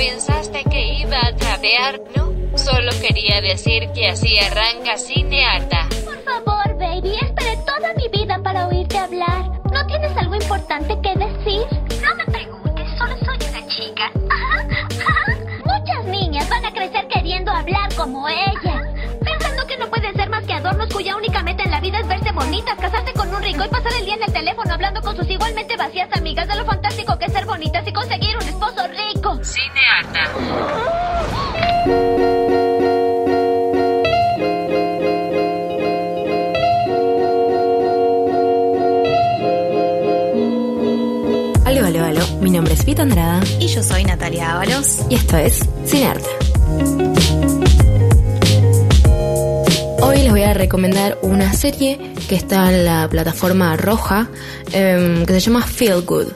¿Pensaste que iba a trapear? No, solo quería decir que así arranca Cineata. Por favor, baby, esperé toda mi vida para oírte hablar. ¿No tienes algo importante que decir? No me preguntes, solo soy una chica. Muchas niñas van a crecer queriendo hablar como ella. Pensando que no pueden ser más que adornos cuya única meta en la vida es verse bonitas, casarse con un rico y pasar el día en el teléfono hablando con sus igualmente vacías amigas de lo fantástico que ser bonitas y conseguir un esposo rico. Cineata. Aló, aló, aló. Mi nombre es Vita Andrada Y yo soy Natalia Ábalos. y esto es Cinearte. Hoy les voy a recomendar una serie que está en la plataforma roja em, que se llama Feel Good,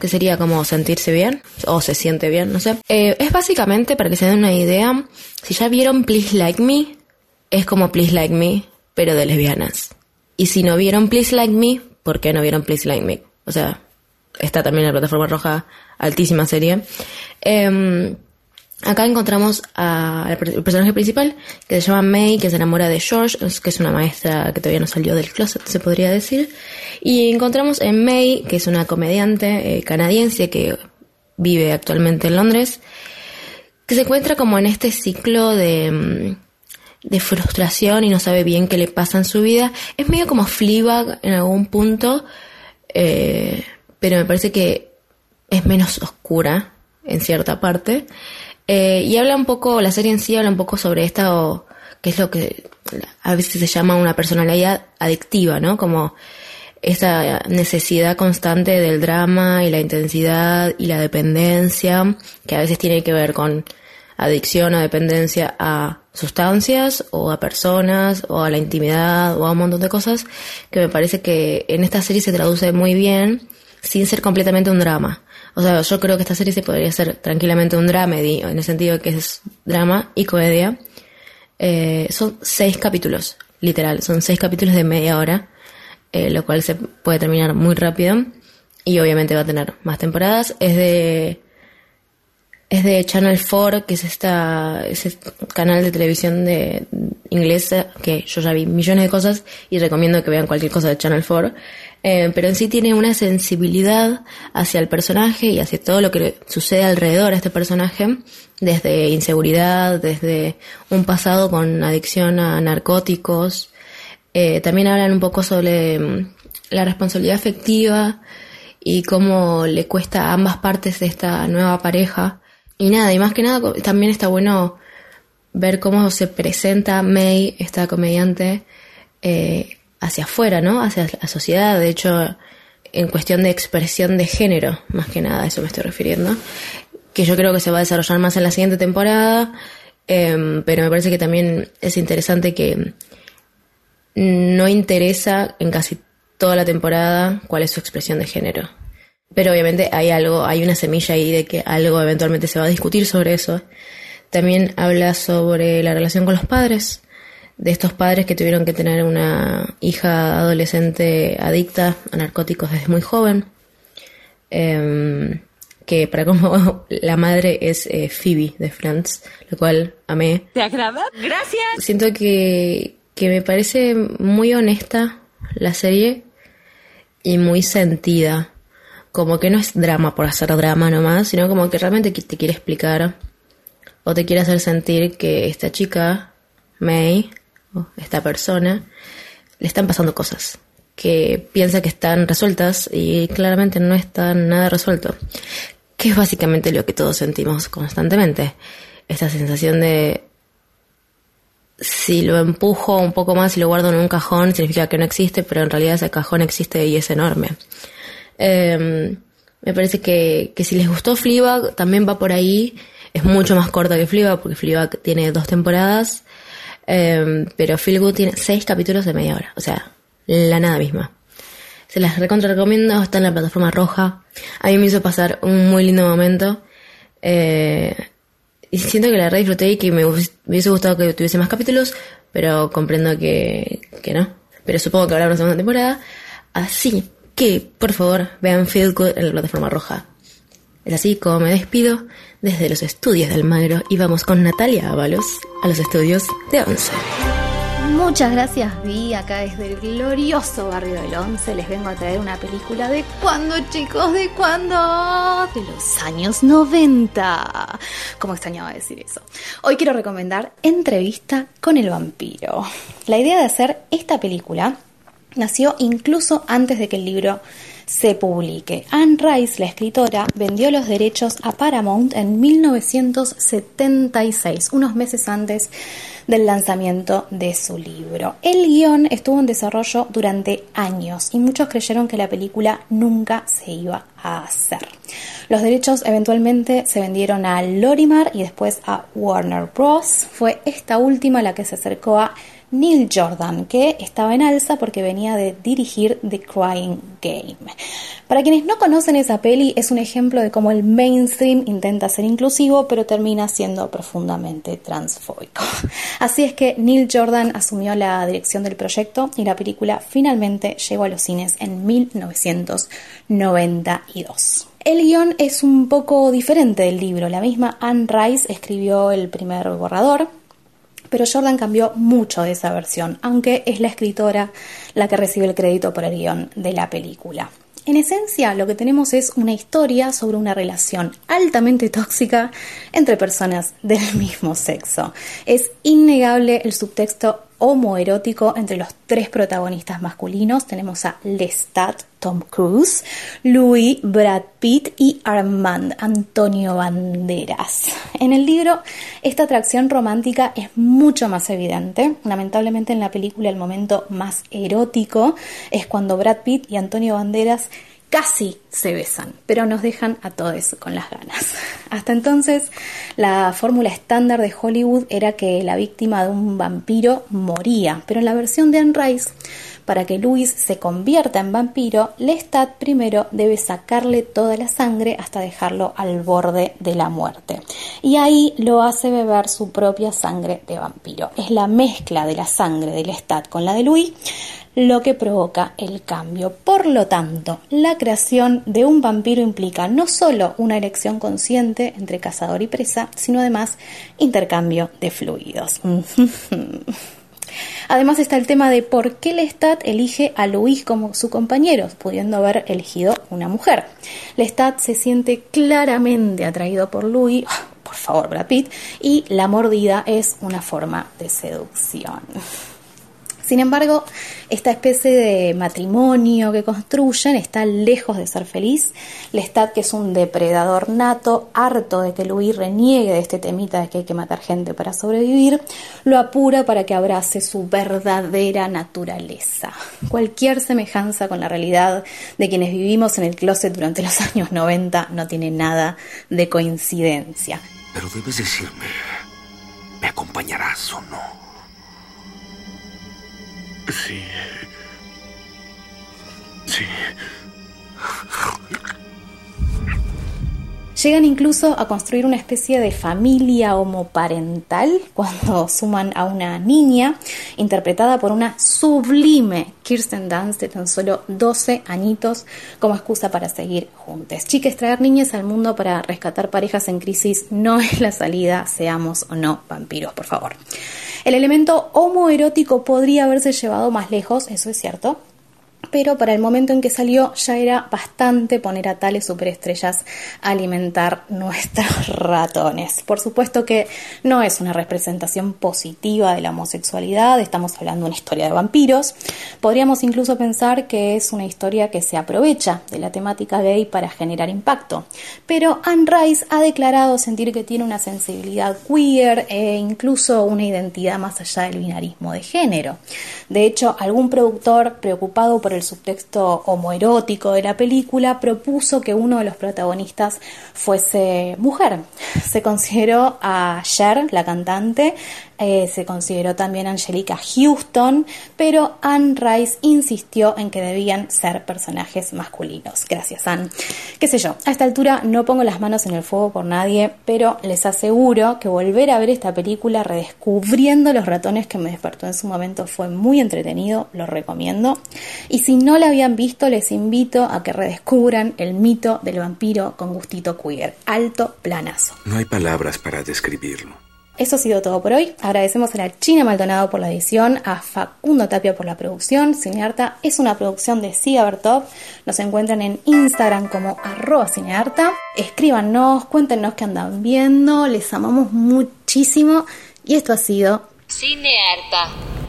que sería como sentirse bien o se siente bien, no sé. Eh, es básicamente, para que se den una idea, si ya vieron Please Like Me, es como Please Like Me, pero de lesbianas. Y si no vieron Please Like Me, ¿por qué no vieron Please Like Me? O sea, está también en la plataforma roja, altísima serie. Em, acá encontramos al personaje principal, que se llama May, que se enamora de George, que es una maestra que todavía no salió del closet, se podría decir. Y encontramos en May, que es una comediante eh, canadiense que vive actualmente en Londres, que se encuentra como en este ciclo de, mm, de frustración y no sabe bien qué le pasa en su vida. Es medio como Fleabag en algún punto, eh, pero me parece que es menos oscura en cierta parte. Eh, y habla un poco, la serie en sí habla un poco sobre esta, o, que es lo que a veces se llama una personalidad adictiva, ¿no? Como esa necesidad constante del drama y la intensidad y la dependencia, que a veces tiene que ver con adicción o dependencia a sustancias o a personas o a la intimidad o a un montón de cosas que me parece que en esta serie se traduce muy bien sin ser completamente un drama. O sea, yo creo que esta serie se podría ser tranquilamente un dramedy, en el sentido que es drama y comedia. Eh, son seis capítulos, literal, son seis capítulos de media hora, eh, lo cual se puede terminar muy rápido y obviamente va a tener más temporadas. Es de es de Channel 4, que es esta ese canal de televisión de inglesa que yo ya vi millones de cosas y recomiendo que vean cualquier cosa de Channel 4. Eh, pero en sí tiene una sensibilidad hacia el personaje y hacia todo lo que sucede alrededor a este personaje, desde inseguridad, desde un pasado con adicción a narcóticos. Eh, también hablan un poco sobre mm, la responsabilidad afectiva y cómo le cuesta a ambas partes de esta nueva pareja. Y nada, y más que nada también está bueno ver cómo se presenta May, esta comediante, eh, hacia afuera, ¿no? Hacia la sociedad. De hecho, en cuestión de expresión de género, más que nada, a eso me estoy refiriendo. Que yo creo que se va a desarrollar más en la siguiente temporada. em, pero me parece que también es interesante que no interesa en casi toda la temporada cuál es su expresión de género. Pero obviamente hay algo, hay una semilla ahí de que algo eventualmente se va a discutir sobre eso. También habla sobre la relación con los padres, de estos padres que tuvieron que tener una hija adolescente adicta a narcóticos desde muy joven. Em, que para como la madre es eh, Phoebe de Friends, lo cual amé. ¿Te agrada? Gracias. Siento que, que me parece muy honesta la serie y muy sentida. Como que no es drama por hacer drama nomás, sino como que realmente te quiere explicar o te quiere hacer sentir que esta chica, May, o esta persona, le están pasando cosas que piensa que están resueltas y claramente no están nada resuelto. Que es básicamente lo que todos sentimos constantemente. Esta sensación de si lo empujo un poco más y lo guardo en un cajón, significa que no existe, pero en realidad ese cajón existe y es enorme. Eh, me parece que, que si les gustó Fleabag, también va por ahí. Es mucho más corta que Fleabag, porque Fleabag tiene dos temporadas. Eh, pero Feel Good tiene seis capítulos de media hora. O sea, la nada misma. Se las recontra recomiendo, está en la plataforma roja. A mí me hizo pasar un muy lindo momento. Eh, y siento que la re disfruté y que me hubiese gustado que tuviese más capítulos, pero comprendo que, que no. Pero supongo que habrá una segunda temporada. Así que, por favor, vean Feel Good en la plataforma roja. Es así como me despido desde los estudios del Magro y vamos con Natalia Ábalos a los estudios de Once. Muchas gracias, Vi. Acá desde el glorioso barrio del Once les vengo a traer una película de cuándo, chicos, de cuándo? De los años 90. ¿Cómo extrañaba decir eso? Hoy quiero recomendar Entrevista con el vampiro. La idea de hacer esta película nació incluso antes de que el libro se publique. Anne Rice, la escritora, vendió los derechos a Paramount en 1976, unos meses antes del lanzamiento de su libro. El guion estuvo en desarrollo durante años y muchos creyeron que la película nunca se iba a hacer. Los derechos eventualmente se vendieron a Lorimar y después a Warner Bros. Fue esta última la que se acercó a Neil Jordan, que estaba en alza porque venía de dirigir The Crying Game. Para quienes no conocen esa peli, es un ejemplo de cómo el mainstream intenta ser inclusivo, pero termina siendo profundamente transfóbico. Así es que Neil Jordan asumió la dirección del proyecto y la película finalmente llegó a los cines en 1992. El guion es un poco diferente del libro. La misma Anne Rice escribió el primer borrador, pero Jordan cambió mucho de esa versión, aunque es la escritora la que recibe el crédito por el guion de la película. En esencia, lo que tenemos es una historia sobre una relación altamente tóxica entre personas del mismo sexo. Es innegable el subtexto homoerótico entre los tres protagonistas masculinos. Tenemos a Lestat, Tom Cruise, Louis, Brad Pitt y Armand, Antonio Banderas. En el libro, esta atracción romántica es mucho más evidente. Lamentablemente en la película el momento más erótico es cuando Brad Pitt y Antonio Banderas casi se besan, pero nos dejan a todos con las ganas. Hasta entonces, la fórmula estándar de Hollywood era que la víctima de un vampiro moría, pero en la versión de Anne Rice, para que Louis se convierta en vampiro, Lestat primero debe sacarle toda la sangre hasta dejarlo al borde de la muerte. Y ahí lo hace beber su propia sangre de vampiro. Es la mezcla de la sangre de Lestat con la de Louis lo que provoca el cambio. Por lo tanto, la creación de un vampiro implica no solo una elección consciente entre cazador y presa, sino además intercambio de fluidos. Además está el tema de por qué Lestat elige a Luis como su compañero, pudiendo haber elegido una mujer. Lestat se siente claramente atraído por Louis, por favor Brad Pitt, y la mordida es una forma de seducción. Sin embargo, esta especie de matrimonio que construyen está lejos de ser feliz. Lestat, que es un depredador nato, harto de que Louis reniegue de este temita de que hay que matar gente para sobrevivir, lo apura para que abrace su verdadera naturaleza. Cualquier semejanza con la realidad de quienes vivimos en el closet durante los años 90 no tiene nada de coincidencia. Pero debes decirme, ¿me acompañarás o no? Sí. Sí. Llegan incluso a construir una especie de familia homoparental cuando suman a una niña interpretada por una sublime Kirsten Dunst de tan solo 12 añitos como excusa para seguir juntos. Chicas, traer niñas al mundo para rescatar parejas en crisis no es la salida, seamos o no vampiros, por favor. El elemento homoerótico podría haberse llevado más lejos, eso es cierto, pero para el momento en que salió ya era bastante poner a tales superestrellas a alimentar nuestros ratones. Por supuesto que no es una representación positiva de la homosexualidad, estamos hablando de una historia de vampiros. Podríamos incluso pensar que es una historia que se aprovecha de la temática gay para generar impacto. Pero Anne Rice ha declarado sentir que tiene una sensibilidad queer e incluso una identidad más allá del binarismo de género. De hecho, algún productor preocupado por el subtexto homoerótico de la película, propuso que uno de los protagonistas fuese mujer. Se consideró a Cher, la cantante, eh, se consideró también Angelica Houston, pero Anne Rice insistió en que debían ser personajes masculinos. Gracias, Anne. Qué sé yo, a esta altura no pongo las manos en el fuego por nadie, pero les aseguro que volver a ver esta película redescubriendo los ratones que me despertó en su momento fue muy entretenido, lo recomiendo. Y si si no la habían visto, les invito a que redescubran el mito del vampiro con gustito queer. Alto planazo. No hay palabras para describirlo. Eso ha sido todo por hoy. Agradecemos a la China Maldonado por la edición, a Facundo Tapia por la producción. Cinearta es una producción de Siga Bertov. Nos encuentran en Instagram como arroba cinearta. Escríbanos, cuéntenos qué andan viendo. Les amamos muchísimo. Y esto ha sido Cinearta.